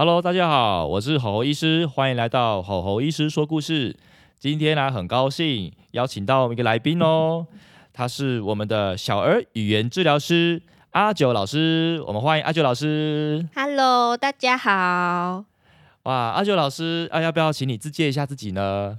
Hello，大家好，我是吼吼医师，欢迎来到吼吼医师说故事。今天呢，很高兴邀请到一个来宾哦，他是我们的小儿语言治疗师阿九老师，我们欢迎阿九老师。Hello，大家好。哇，阿九老师，啊，要不要请你自介一下自己呢？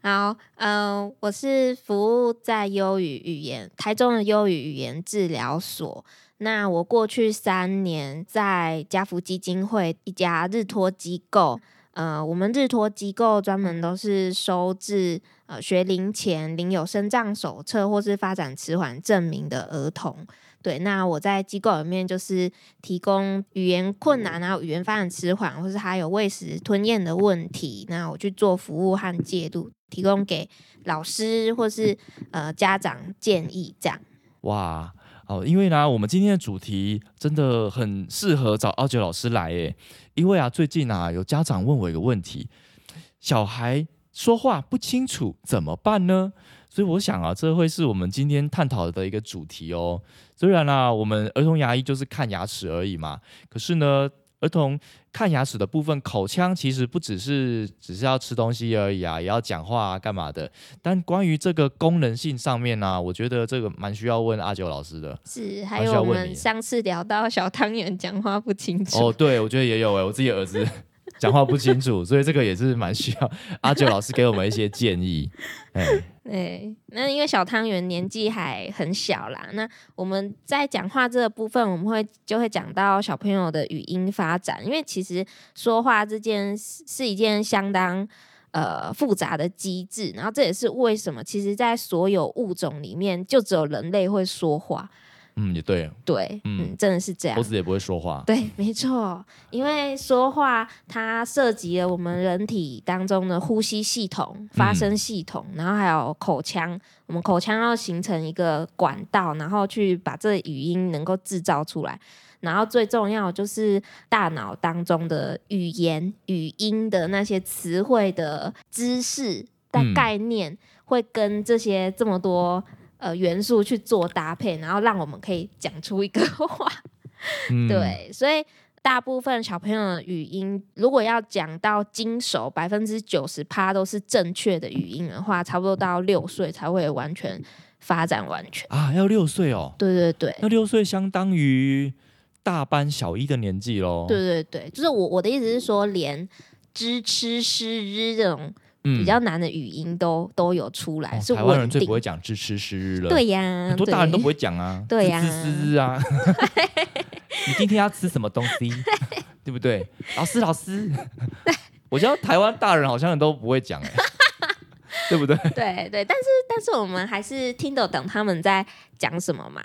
好，嗯、我是服务在优语语言台中的优语语言治疗所。那我过去三年在家福基金会一家日托机构，呃，我们日托机构专门都是收治呃学龄前领有生长手册或是发展迟缓证明的儿童。对，那我在机构里面就是提供语言困难啊、语言发展迟缓，或是还有喂食吞咽的问题，那我去做服务和介入，提供给老师或是呃家长建议这样。哇，哦，因为呢，我们今天的主题真的很适合找阿九老师来耶，因为啊，最近啊，有家长问我一个问题，小孩说话不清楚怎么办呢？所以我想啊，这会是我们今天探讨的一个主题哦。虽然啦、我们儿童牙医就是看牙齿而已嘛，可是呢，儿童看牙齿的部分，口腔其实不只是只是要吃东西而已啊，也要讲话啊，干嘛的。但关于这个功能性上面呢、我觉得这个蛮需要问阿九老师的。是，还有我们上次聊到小汤圆讲话不清楚，哦，对，我觉得也有哎，我自己儿子 讲话不清楚，所以这个也是蛮需要阿九老师给我们一些建议。哎，对，那因为小汤圆年纪还很小啦，那我们在讲话这个部分，我们会就会讲到小朋友的语音发展，因为其实说话这件事是一件相当呃复杂的机制，然后这也是为什么其实在所有物种里面，就只有人类会说话，嗯，也对，对，嗯嗯，真的是这样猴。子也不会说话。对，没错，因为说话它涉及了我们人体当中的呼吸系统、发声系统，然后还有口腔。我们口腔要形成一个管道，然后去把这语音能够制造出来。然后最重要就是大脑当中的语言、语音的那些词汇的知识的嗯概念，会跟这些这么多呃元素去做搭配，然后让我们可以讲出一个话。嗯，对，所以大部分小朋友的语音，如果要讲到精熟，百分之九十趴都是正确的语音的话，差不多到六岁才会完全发展完全。啊，要六岁哦，对对对。那六岁相当于大班小一的年纪喽。对对对，就是我我的意思是说，连知、吃、诗、日这种嗯比较难的语音都、都有出来，哦是台湾人最。不会讲支吃诗日了。对呀，很多大人都不会。会讲啊，对呀滋滋滋滋啊。你今天要吃什么东西？对不对？老师，老师，我觉得台湾大人好像都不会讲哎，对不对？对对，但是但是我们还是听得懂他们在讲什么嘛。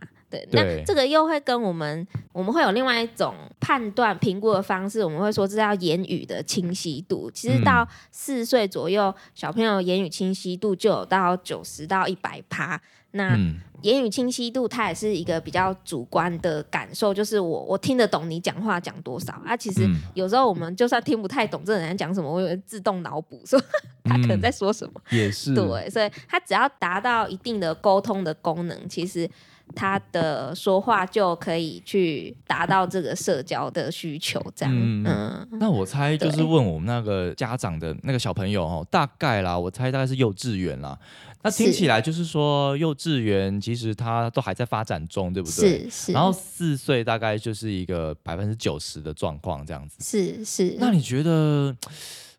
对，那这个又会跟我们我们会有另外一种判断评估的方式，我们会说这叫言语的清晰度。其实嗯到四岁左右，小朋友言语清晰度就有到九十到一百趴。那嗯，言语清晰度，它也是一个比较主观的感受，就是我我听得懂你讲话讲多少啊。其实嗯有时候我们就算听不太懂这个人在讲什么，我也会自动脑补说 他可能嗯在说什么。也是。对，所以他只要达到一定的沟通的功能，其实他的说话就可以去达到这个社交的需求。这样，嗯嗯那我猜就是对问我们那个家长的那个小朋友哦，大概啦，我猜大概是幼稚园啦。那听起来就是说，幼稚园其实他都还在发展中，对不对？是是，然后四岁大概就是一个百分之九十的状况这样子。是是，那你觉得，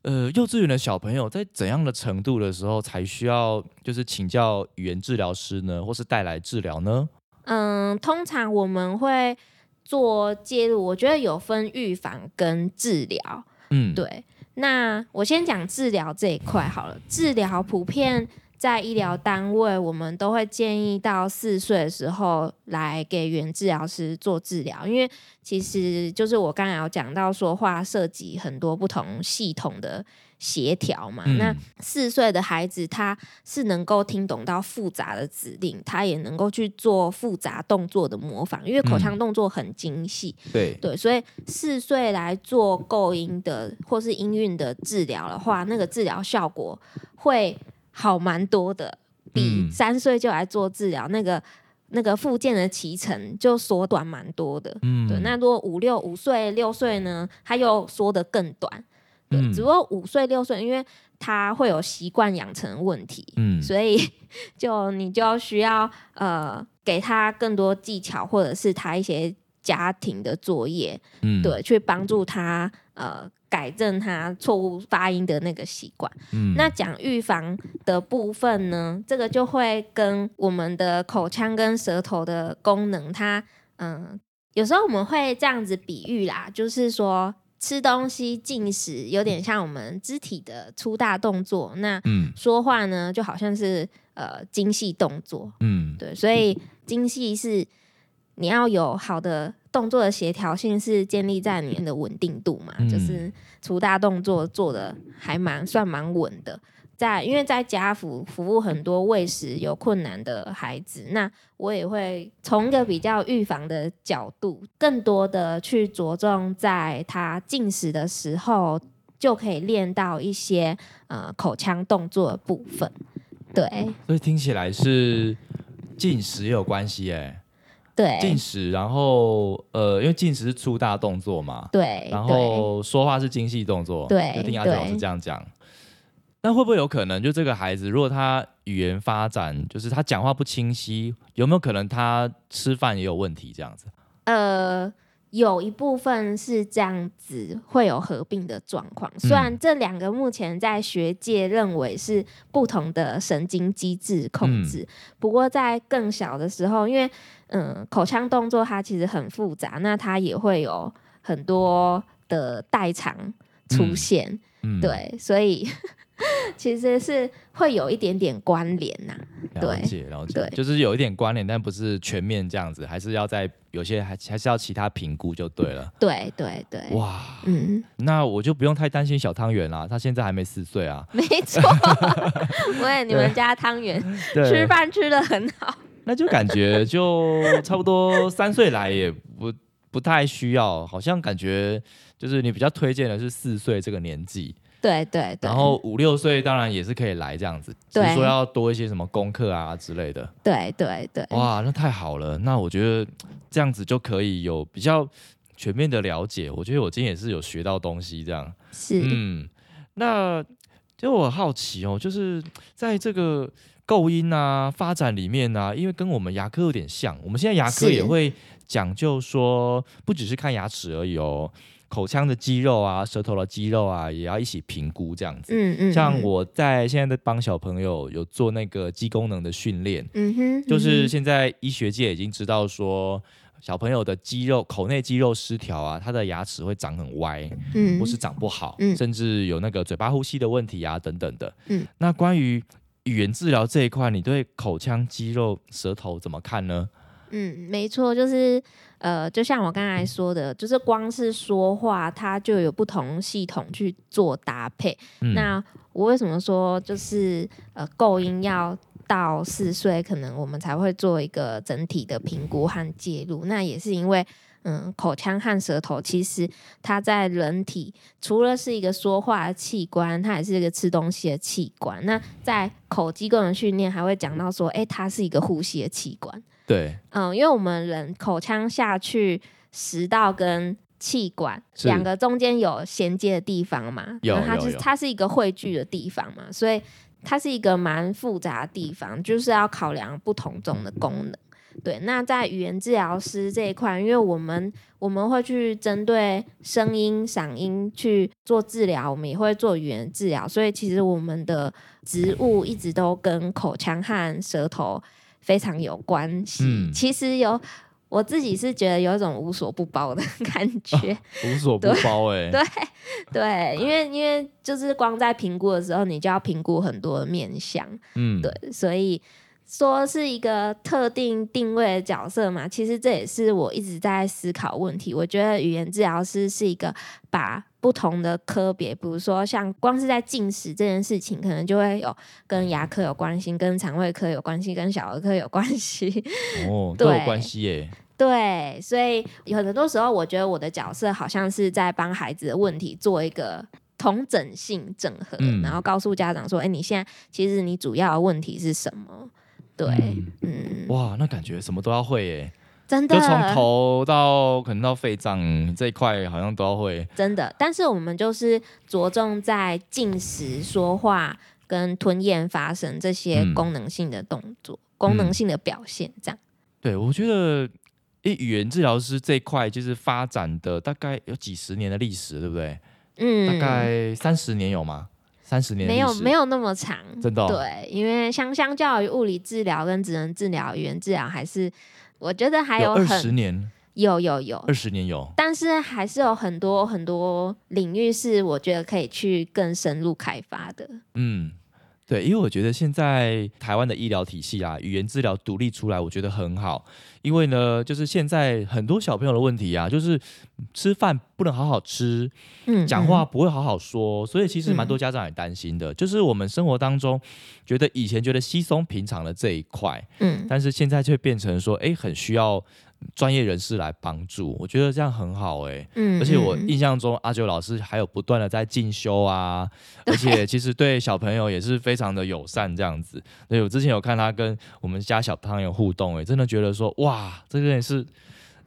呃，幼稚园的小朋友在怎样的程度的时候才需要就是请教语言治疗师呢，或是带来治疗呢？嗯，通常我们会做介入，我觉得有分预防跟治疗。嗯，，对，那我先讲治疗这一块好了。治疗普遍在医疗单位，我们都会建议到四岁的时候来给原治疗师做治疗，因为其实就是我刚才有讲到说话涉及很多不同系统的协调嘛。嗯那四岁的孩子他是能够听懂到复杂的指令，他也能够去做复杂动作的模仿，因为口腔动作很精细。对，对，所以四岁来做构音的或是音韵的治疗的话，那个治疗效果会好蛮多的，比嗯三岁就来做治疗，那个那个附件的脐程就缩短蛮多的。嗯对，那如果五六五岁六岁呢，它又缩得更短。对，嗯。只不过五岁六岁，因为他会有习惯养成的问题，嗯。所以 就你就需要呃给他更多技巧，或者是他一些家庭的作业，嗯，对，去帮助他呃改正他错误发音的那个习惯。嗯。那讲预防的部分呢，这个就会跟我们的口腔跟舌头的功能，它嗯、有时候我们会这样子比喻啦，就是说吃东西进食有点像我们肢体的粗大动作，那嗯说话呢就好像是呃精细动作，嗯对，所以精细是你要有好的动作的协调性，是建立在你的稳定度嘛，嗯就是粗大动作做的还蛮算蛮稳的。在因为在家服服务很多喂食有困难的孩子，那我也会从一个比较预防的角度，更多的去着重在他进食的时候就可以练到一些呃口腔动作的部分。对所以听起来是进食有关系哎，对，进食，然后呃，因为进食是粗大动作嘛，对，然对后说话是精细动作，对就听阿杰老师对这样讲。那会不会有可能，就这个孩子，如果他语言发展，就是他讲话不清晰，有没有可能他吃饭也有问题？这样子？呃，有一部分是这样子会有合并的状况。虽嗯然这两个目前在学界认为是不同的神经机制控制，不过在更小的时候，因为嗯、口腔动作它其实很复杂，那它也会有很多的代偿出现。嗯，对，所以 其实是会有一点点关联呐、了解了解对，就是有一点关联，但不是全面这样子，还是要在有些还还是要其他评估就对了。对对对，哇，嗯。那我就不用太担心小汤圆啦，他现在还没四岁啊。没错，喂，你们家汤圆吃对，饭吃的很好，那就感觉就差不多三岁来也不不太需要，好像感觉就是你比较推荐的是四岁这个年纪，对对对，然后五六岁当然也是可以来这样子，只是对说要多一些什么功课啊之类的。对对对，哇，那太好了，那我觉得这样子就可以有比较全面的了解。我觉得我今天也是有学到东西，这样。是，嗯，那就我好奇哦，就是在这个构音啊发展里面啊，因为跟我们牙科有点像，我们现在牙科也会讲究说，不只是看牙齿而已哦，口腔的肌肉啊、舌头的肌肉啊，也要一起评估这样子。嗯嗯，嗯，像我在现在在帮小朋友有做那个肌功能的训练，嗯哼，就是嗯现在医学界已经知道说，小朋友的肌肉口内肌肉失调啊，他的牙齿会长很歪，嗯，或是长不好，嗯甚至有那个嘴巴呼吸的问题啊等等的。嗯，那关于语言治疗这一块，你对口腔肌肉、舌头怎么看呢？嗯，没错，就是呃，就像我刚才说的，就是光是说话，它就有不同系统去做搭配。嗯，那我为什么说就是呃，构音要到四岁，可能我们才会做一个整体的评估和介入？那也是因为。嗯，口腔和舌头其实它在人体除了是一个说话的器官，它也是一个吃东西的器官。那在口肌功能训练还会讲到说，诶，它是一个呼吸的器官。对，嗯，因为我们人口腔下去食道跟气管是。两个中间有衔接的地方嘛，有那它就是它是一个汇聚的地方嘛，所以它是一个蛮复杂的地方，就是要考量不同种的功能。对，那在语言治疗师这一块，因为我们我们会去针对声音、嗓音去做治疗，我们也会做语言治疗，所以其实我们的植物一直都跟口腔和舌头非常有关系。嗯其实有我自己是觉得有一种无所不包的 感觉，无所不包哎、对对，因为因为就是光在评估的时候，你就要评估很多的面相，嗯，对，所以说是一个特定定位的角色嘛，其实这也是我一直在思考问题。我觉得语言治疗师是一个把不同的科别，比如说像光是在进食这件事情，可能就会有跟牙科有关系、跟肠胃科有关系、跟小儿科有关系。哦，都有对关系耶。对，所以有很多时候，我觉得我的角色好像是在帮孩子的问题做一个。同整性整合，嗯然后告诉家长说：“哎，你现在其实你主要的问题是什么？”对，嗯嗯，哇，那感觉什么都要会耶，真的就从头到可能到肺脏这一块，好像都要会。真的，但是我们就是着重在进食、说话跟吞咽、发声这些嗯功能性的动作、功能性的表现，这样。对，我觉得，诶，语言治疗师这一块就是发展的大概有几十年的历史，对不对？嗯，大概三十年有吗？三十年没有没有那么长，真的哦对，因为相相较于物理治疗跟职能治疗，语言治疗还是我觉得还有二很十年，有有有二十年有。但是还是有很多很多领域是我觉得可以去更深入开发的。嗯，对，因为我觉得现在台湾的医疗体系啊，语言治疗独立出来，我觉得很好。因为呢，就是现在很多小朋友的问题啊，就是吃饭不能好好吃，嗯，讲话不会好好说，所以其实蛮嗯多家长也担心的。就是我们生活当中觉得以前觉得稀松平常的这一块，嗯，但是现在却变成说，哎，很需要专业人士来帮助。我觉得这样很好、诶。嗯，而且我嗯印象中，阿九老师还有不断的在进修啊，而且其实对小朋友也是非常的友善这样子。对我之前有看他跟我们家小朋友互动，哎，真的觉得说，哇，这个人是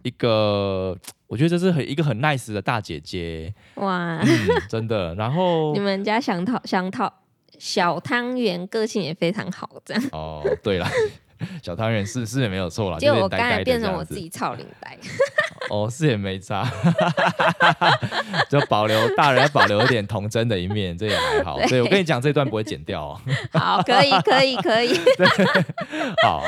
一个，我觉得这是很一个很 nice 的大姐姐，哇，嗯，真的。然后 你们家想讨想讨小汤圆个性也非常好，这样。哦，对了。小汤圆是是也没有错啦，结果我刚才变成我自己操领带，哦，是也没差，就保留大人要保留一点童真的一面，这也还好。对我跟你讲，这段不会剪掉哦。好，可以，可以，可以。好，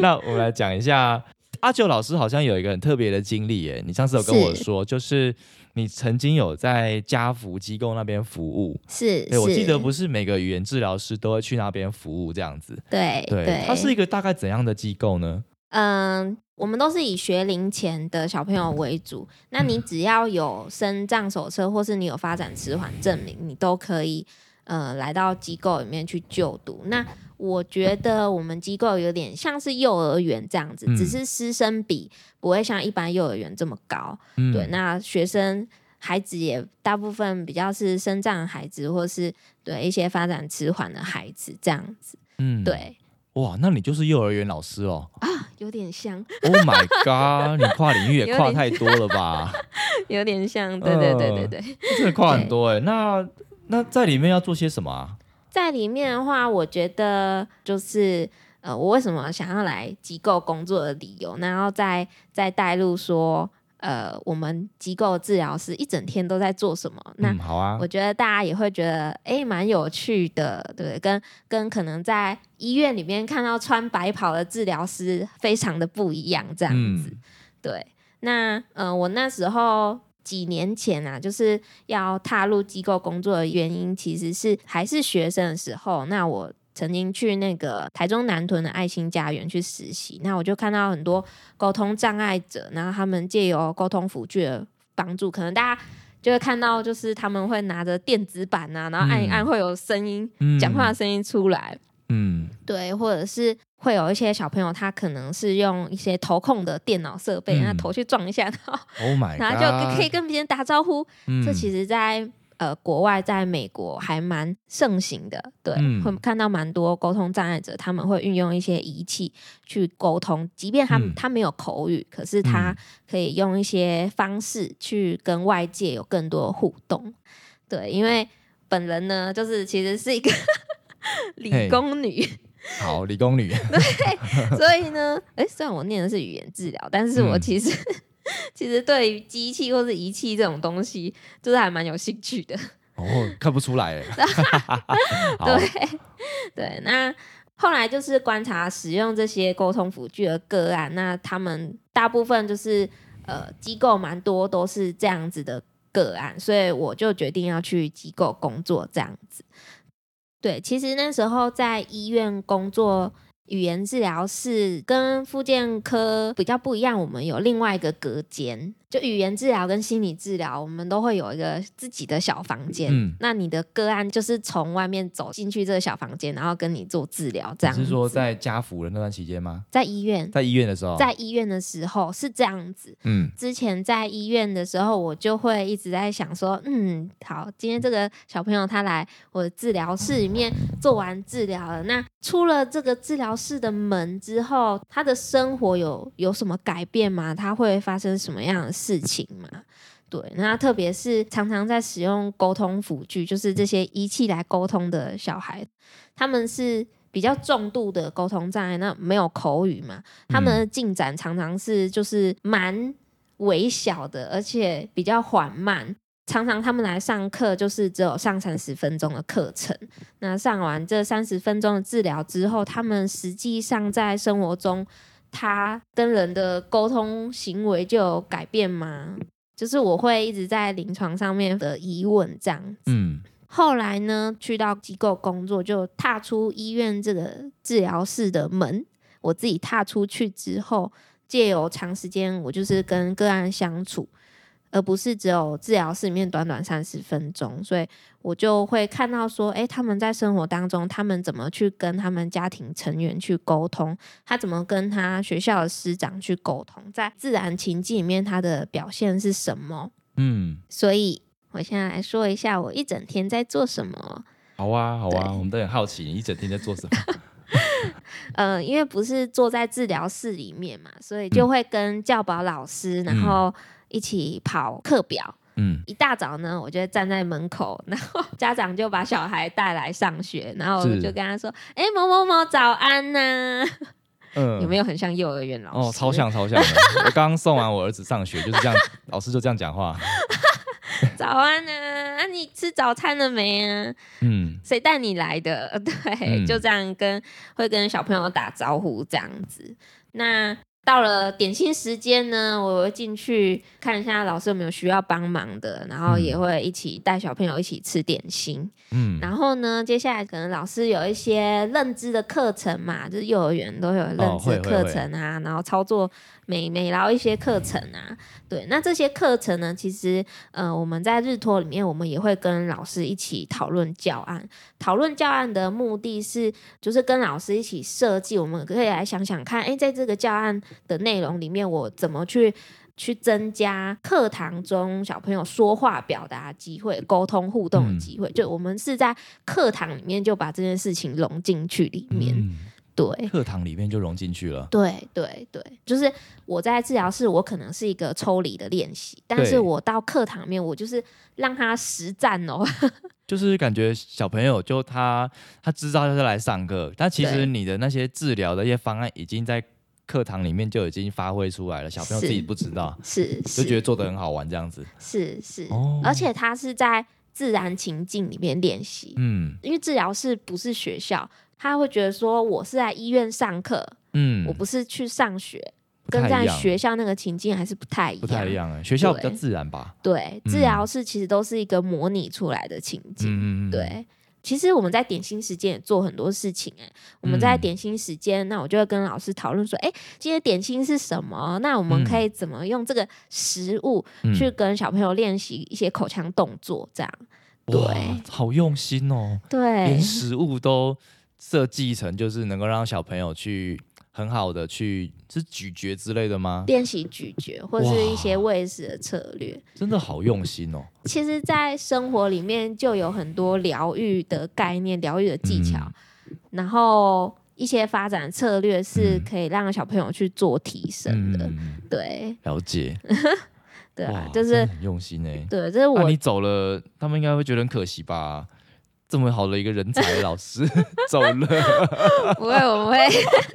那我们来讲一下，阿九老师好像有一个很特别的经历耶。你上次有跟我是说，就是你曾经有在家福机构那边服务。是，对，我记得不是，是每个语言治疗师都会去那边服务这样子。对对，它是一个大概怎样的机构呢？嗯，我们都是以学龄前的小朋友为主。那你只要有生障手册，或是你有发展迟缓证明，你都可以呃来到机构里面去就读。那我觉得我们机构有点像是幼儿园这样子，嗯只是师生比不会像一般幼儿园这么高。嗯对，那学生孩子也大部分比较是生长孩子，或是对一些发展迟缓的孩子这样子。嗯，对哇，那你就是幼儿园老师哦。啊，有点像，Oh my god！你跨领域也 跨太多了吧？有点像。对对对对呃对。真的跨很多哎。那那在里面要做些什么啊？在里面的话，我觉得就是呃，我为什么想要来机构工作的理由，然后再再带入说，呃，我们机构治疗师一整天都在做什么？那嗯，好啊我。觉得大家也会觉得，哎，蛮有趣的，对不对？跟跟可能在医院里面看到穿白袍的治疗师非常的不一样，这样子。嗯对，那嗯、呃我那时候几年前啊，就是要踏入机构工作的原因，其实是还是学生的时候，那我。曾经去那个台中南屯的爱心家园去实习，那我就看到很多沟通障碍者，然后他们借由沟通辅具的帮助，可能大家就会看到，就是他们会拿着电子板啊，然后按一按嗯会有声音，嗯讲话的声音出来，嗯对，或者是会有一些小朋友，他可能是用一些投控的电脑设备，嗯。那头去撞一下，然后 Oh my 然后就可以跟别人打招呼。嗯。这其实在呃国外，在美国还蛮盛行的，对，嗯。会看到蛮多沟通障碍者，他们会运用一些仪器去沟通，即便他、嗯。他没有口语，可是他嗯。可以用一些方式去跟外界有更多的互动。对，因为本人呢，就是其实是一个 理工女。好理工女，对所以呢，哎，虽然我念的是语言治疗，但是我嗯其实、其实对于机器或是仪器这种东西，就是还蛮有兴趣的。哦，看不出来对对，那后来就是观察使用这些沟通辅具的个案，那他们大部分就是呃机构蛮多都是这样子的个案，所以我就决定要去机构工作这样子。对，其实那时候在医院工作。语言治疗室跟复健科比较不一样，我们有另外一个隔间。就语言治疗跟心理治疗，我们都会有一个自己的小房间。嗯，那你的个案就是从外面走进去这个小房间，然后跟你做治疗，这样。是说在家福的那段期间吗？在医院，在医院的时候，在医院的时候是这样子。嗯，之前在医院的时候，我就会一直在想说，嗯，好，今天这个小朋友他来我的治疗室里面做完治疗了，那出了这个治疗室的门之后，他的生活有有什么改变吗？他会发生什么样的？事情嘛，对，那特别是常常在使用沟通辅具，就是这些仪器来沟通的小孩，他们是比较重度的沟通障碍，那没有口语嘛，他们的进展常常是就是蛮微小的，而且比较缓慢。常常他们来上课就是只有上三十分钟的课程，那上完这三十分钟的治疗之后，他们实际上在生活中。他跟人的沟通行为就有改变吗？就是我会一直在临床上面的疑问这样子。嗯，后来呢，去到机构工作，就踏出医院这个治疗室的门。我自己踏出去之后，借由长时间，我就是跟个案相处。而不是只有治疗室里面短短三十分钟，所以我就会看到说，哎，他们在生活当中，他们怎么去跟他们家庭成员去沟通，他怎么跟他学校的师长去沟通，在自然情境里面他的表现是什么？嗯，所以我现在来说一下我一整天在做什么。好啊，好啊，我们都很好奇你一整天在做什么。嗯，因为不是坐在治疗室里面嘛，所以就会跟教保老师，然后。一起跑课表，嗯，一大早呢，我就站在门口，然后 家长就把小孩带来上学，然后我就跟他说：“哎，某某某，早安呐！”嗯，有没有很像幼儿园老师？哦，超像超像的。我刚刚送完我儿子上学，就是这样，老师就这样讲话。早安啊，啊，你吃早餐了没啊？嗯，谁带你来的？对，就这样跟会跟小朋友打招呼这样子。那。到了点心时间呢，我会进去看一下老师有没有需要帮忙的，然后也会一起带小朋友一起吃点心。嗯，然后呢，接下来可能老师有一些认知的课程嘛，就是幼儿园都有认知课程啊，然后操作。美美劳一些课程啊，对，那这些课程呢，其实呃，我们在日托里面，我们也会跟老师一起讨论教案。讨论教案的目的是，就是跟老师一起设计，我们可以来想想看，哎，在这个教案的内容里面，我怎么去去增加课堂中小朋友说话表达机会、沟通互动的机会。就我们是在课堂里面就把这件事情融进去里面。对，课堂里面就融进去了。对对对，就是我在治疗室，我可能是一个抽离的练习，但是我到课堂面，我就是让他实战哦。就是感觉小朋友就他他知道他是来上课，但其实你的那些治疗的一些方案已经在课堂里面就已经发挥出来了，小朋友自己不知道，是就觉得做的很好玩这样子。是是，而且他是在自然情境里面练习，嗯，因为治疗室不是学校。他会觉得说，我是在医院上课，嗯，我不是去上学，跟在学校那个情境还是不太一样，不太一样哎。学校比较自然吧？对，治疗室其实都是一个模拟出来的情境。嗯对，其实我们在点心时间也做很多事情哎。我们在点心时间，那我就会跟老师讨论说，哎，今天点心是什么？那我们可以怎么用这个食物去跟小朋友练习一些口腔动作？这样，对，好用心哦。对，连食物都。设计成就是能够让小朋友去很好的去是咀嚼之类的吗？练习咀嚼或是一些喂食的策略，真的好用心哦。其实，在生活里面就有很多疗愈的概念、疗愈的技巧，然后一些发展策略是可以让小朋友去做提升的。对，了解。对啊，就是很用心哎。对，这是我你走了，他们应该会觉得很可惜吧。这么好的一个人才老师 走了，不会，我们会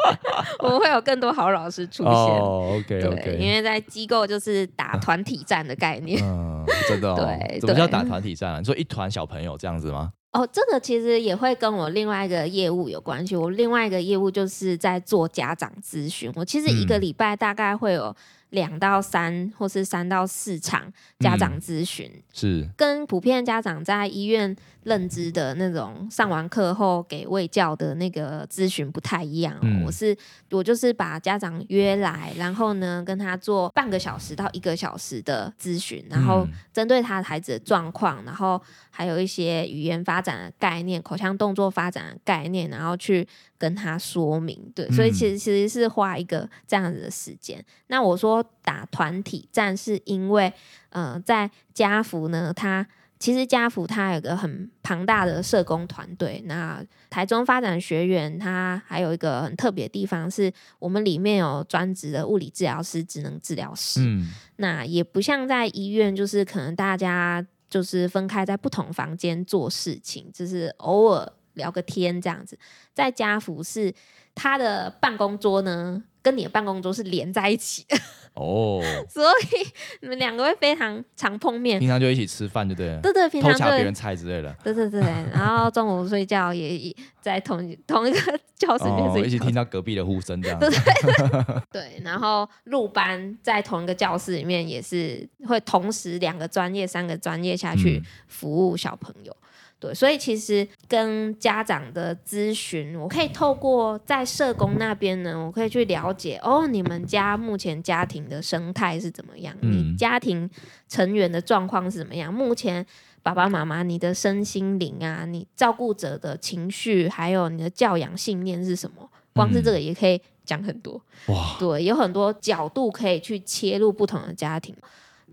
我们会有更多好老师出现。哦，OK OK，因为在机构就是打团体战的概念，嗯，真的，对，怎么叫打团体战啊？你说一团小朋友这样子吗？哦，这个其实也会跟我另外一个业务有关系。我另外一个业务就是在做家长咨询，我其实一个嗯。礼拜大概会有两到三或是三到四场家长嗯。咨询，是，跟普遍家长在医院认知的那种上完课后给卫教的那个咨询不太一样、哦。嗯我是我就是把家长约来，然后呢跟他做半个小时到一个小时的咨询，然后嗯针对他孩子的状况，然后还有一些语言发展的概念、口腔动作发展的概念，然后去跟他说明。对，所以嗯其实其实是花一个这样子的时间。那我说打团体战，是因为呃，在家福呢，它其实家福它有个很庞大的社工团队。那台中发展学院它还有一个很特别的地方，是我们里面有专职的物理治疗师、职能治疗师。嗯那也不像在医院，就是可能大家就是分开在不同房间做事情，就是偶尔聊个天这样子。在家福是他的办公桌呢，跟你的办公桌是连在一起。的，哦，所以你们两个会非常常碰面。平常就一起吃饭就对了，对对，平常抢别人菜之类的，对对对，然后中午睡觉也也在同一 同一个教室里面哦，睡觉。一起听。到隔壁的呼声这样。对对，对，然后入班在同一个教室里面，也是会同时两个专业、三个专业下去嗯。服务小朋友。对，所以其实跟家长的咨询，我可以透过在社工那边呢，我可以去了解哦，你们家目前家庭的生态是怎么样，你嗯。家庭成员的状况是怎么样，目前爸爸妈妈你的身心灵啊，你照顾者的情绪，还有你的教养信念是什么，光是这个也可以讲很多。哇，对，有很多角度可以去切入不同的家庭。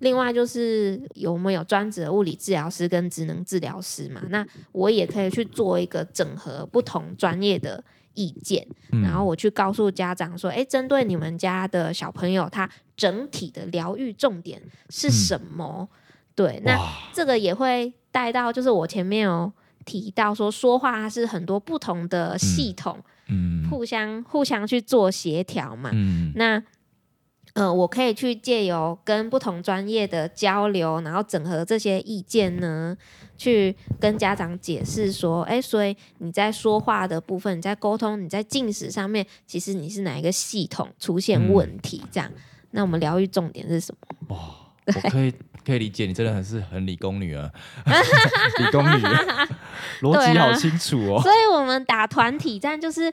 另外就是有没有专职的物理治疗师跟职能治疗师嘛？那我也可以去做一个整合不同专业的意见，嗯然后我去告诉家长说，诶，针对你们家的小朋友，他整体的疗愈重点是什么？对，那，这个也会带到，就是我前面有提到说，说话它是很多不同的系统、嗯互相互相去做协调嘛。嗯那呃，我可以去借由跟不同专业的交流，然后整合这些意见呢，去跟家长解释说，哎，所以你在说话的部分，你在沟通，你在进食上面，其实你是哪一个系统出现问题？这样，那我们疗愈重点是什么？哇，我可以可以理解，你真的很是很理工女啊，理工女，逻辑好清楚哦。所以我们打团体战就是。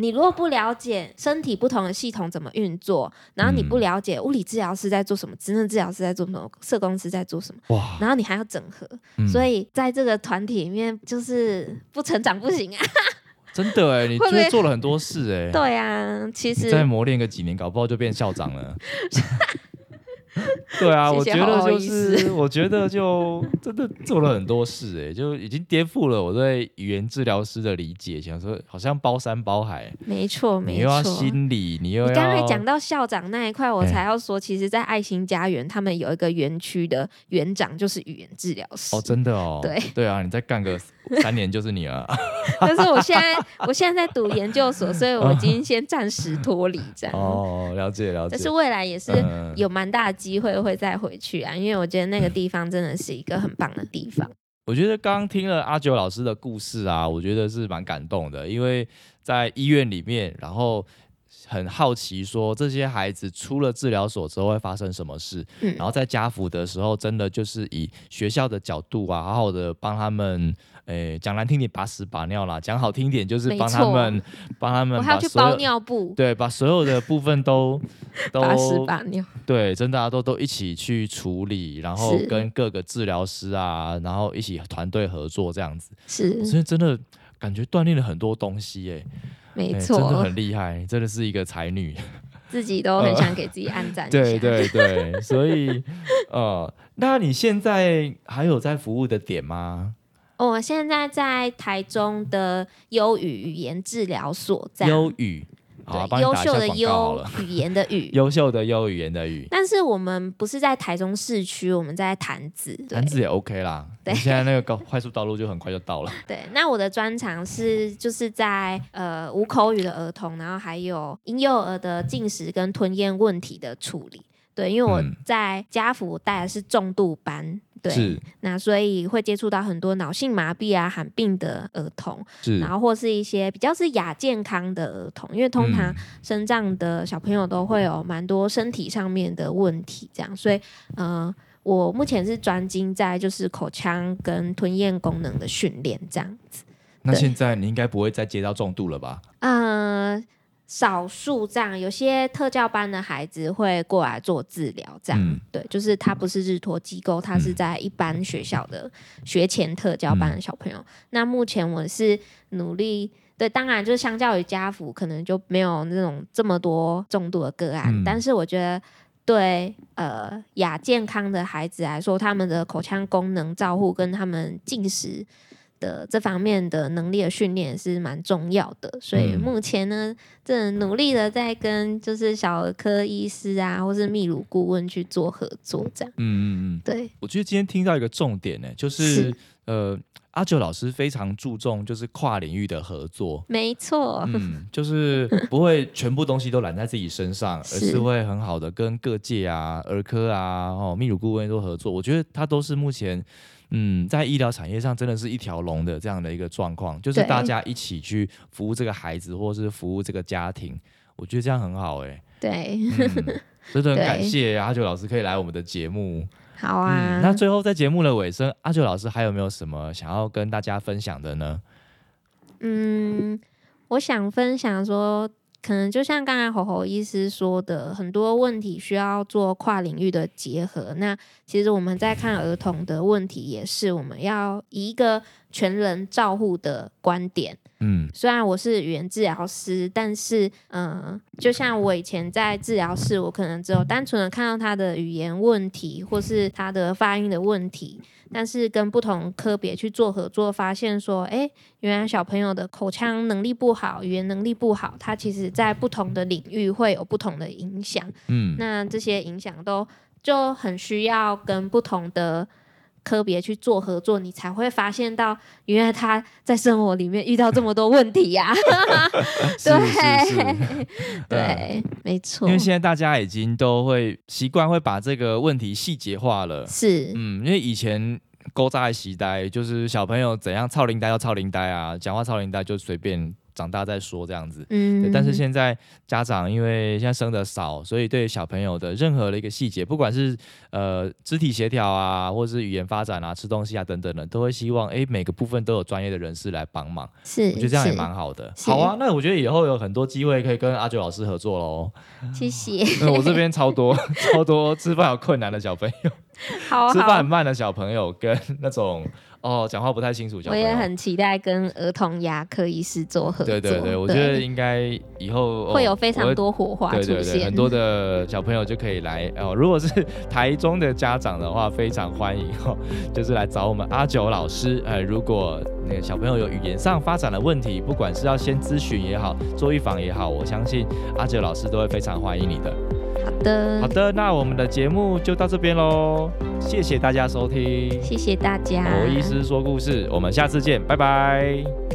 你如果不了解身体不同的系统怎么运作，然后你不嗯了解物理治疗师在做什么，职能治疗师在做什么，社工师在做什么，哇，然后你还要整合，嗯所以在这个团体里面，就是不成长不行啊。真的哎，你就做了很多事哎。对啊，其实再磨练个几年，搞不好就变校长了。对啊，我觉得就是，我觉得就真的做了很多事哎，就已经颠覆了我对语言治疗师的理解。想说好像包山包海，没错没错你又要错。心理，你又要你刚才讲到校长那一块，我哎才要说，其实，在爱心家园，他们有一个园区的园长就是语言治疗师。哦，真的哦，对对啊，你再干个三年就是你了。但是我现在，我现在在读研究所，所以我已经先暂时脱离这样。哦，了解了解。但是未来也是嗯有蛮大的机会会再回去啊，因为我觉得那个地方真的是一个很棒的地方。我觉得刚刚听了阿九老师的故事啊，我觉得是蛮感动的，因为在医院里面，然后很好奇说这些孩子出了治疗所之后会发生什么事，嗯然后在家福的时候，真的就是以学校的角度啊，好好的帮他们，诶，讲难听点把屎把尿啦，讲好听一点就是没帮他错们，帮他们我还要去包。尿布，对，把所有的部分都 都把屎把尿。对，真的、啊、都都一起去处理，然后跟各个治疗师啊，然后一起团队合作这样子，是所以真的感觉锻炼了很多东西耶，没错真的，很厉害，真的是一个才女。自己都很想给自己按赞。对对对，所以呃，那你现在还有在服务的点吗？哦我现在在台中的优语语言治疗所，这样优语，对优秀的优了。，语言的语。优秀的优语言的语，但是我们不是在台中市区，我们在潭子。潭子也 OK 啦。对你现在那个高 快速道路就很快就到了。对，那我的专长是就是在呃无口语的儿童，然后还有婴幼儿的进食跟吞咽问题的处理。对，因为我嗯在家福带的是重度班，对，那所以会接触到很多脑性麻痹啊、罕病的儿童，然后或是一些比较是亚健康的儿童，因为通常嗯生长的小朋友都会有蛮多身体上面的问题，这样，所以呃，我目前是专精在就是口腔跟吞咽功能的训练这样子，那现在你应该不会再接到重度了吧？呃。少数这样，有些特教班的孩子会过来做治疗，这样、嗯。对，就是他不是日托机构，他是嗯。在一般学校的学前特教班的小朋友。那目前我是努力，对，当然就是相较于家福，可能就没有那种这么多重度的个案，嗯。但是我觉得对呃亚健康的孩子来说，他们的口腔功能照护跟他们进食。的这方面的能力的训练是蛮重要的，所以嗯。目前呢，正努力的在跟就是小儿科医师啊，或是泌乳顾问去做合作，这样。嗯嗯嗯，对，我觉得今天听到一个重点呢，就是是呃，阿九老师非常注重就是跨领域的合作。没错，嗯，就是不会全部东西都揽在自己身上，而是是会很好的跟各界啊、儿科啊、哦、泌乳顾问都合作。我觉得他都是目前嗯在医疗产业上真的是一条龙的这样的一个状况，就是大家一起去服务这个孩子，或是服务这个家庭。我觉得这样很好哎、对，嗯，真的很感谢阿九老师可以来我们的节目。好啊。嗯，那最后在节目的尾声，阿九老师还有没有什么想要跟大家分享的呢？嗯，我想分享说，可能就像刚才侯侯医师说的，很多问题需要做跨领域的结合。那其实我们在看儿童的问题，也是我们要以一个全人照护的观点。嗯虽然我是语言治疗师，但是嗯、呃就像我以前在治疗室，我可能只有单纯的看到他的语言问题，或是他的发音的问题，但是跟不同科别去做合作，发现说，哎，原来小朋友的口腔能力不好，语言能力不好，他其实在不同的领域会有不同的影响。嗯，那这些影响都就很需要跟不同的科别去做合作，你才会发现到，原来他在生活里面遇到这么多问题呀、是是是，对，没错。因为，现在大家已经都会习惯会把这个问题细节化了。是，嗯，因为以前勾扎习呆，就是小朋友怎样操灵呆就操灵呆啊，讲话操灵呆就随便长大再说这样子。嗯，但是现在家长因为现在生的少，所以对小朋友的任何的一个细节，不管是呃肢体协调啊，或者是语言发展啊、吃东西啊等等的，都会希望哎每个部分都有专业的人士来帮忙。是，我觉得这样也是蛮好的。好啊，那我觉得以后有很多机会可以跟阿九老师合作喽。谢谢，我这边超多 超多吃饭有困难的小朋友，好吃饭很，慢的小朋友，跟那种哦讲话不太清楚。我也很期待跟儿童牙科医师做合作，对对对，我觉得应该以后、哦会有非常多火花出对对对，现，很多的小朋友就可以来哦。如果是台中的家长的话，非常欢迎哦，就是来找我们阿九老师。呃，如果那个小朋友有语言上发展的问题，不管是要先咨询也好，做预防也好，我相信阿九老师都会非常欢迎你的。好的，好的，那我们的节目就到这边喽，谢谢大家收听。谢谢大家，罗医师说故事，我们下次见，拜拜。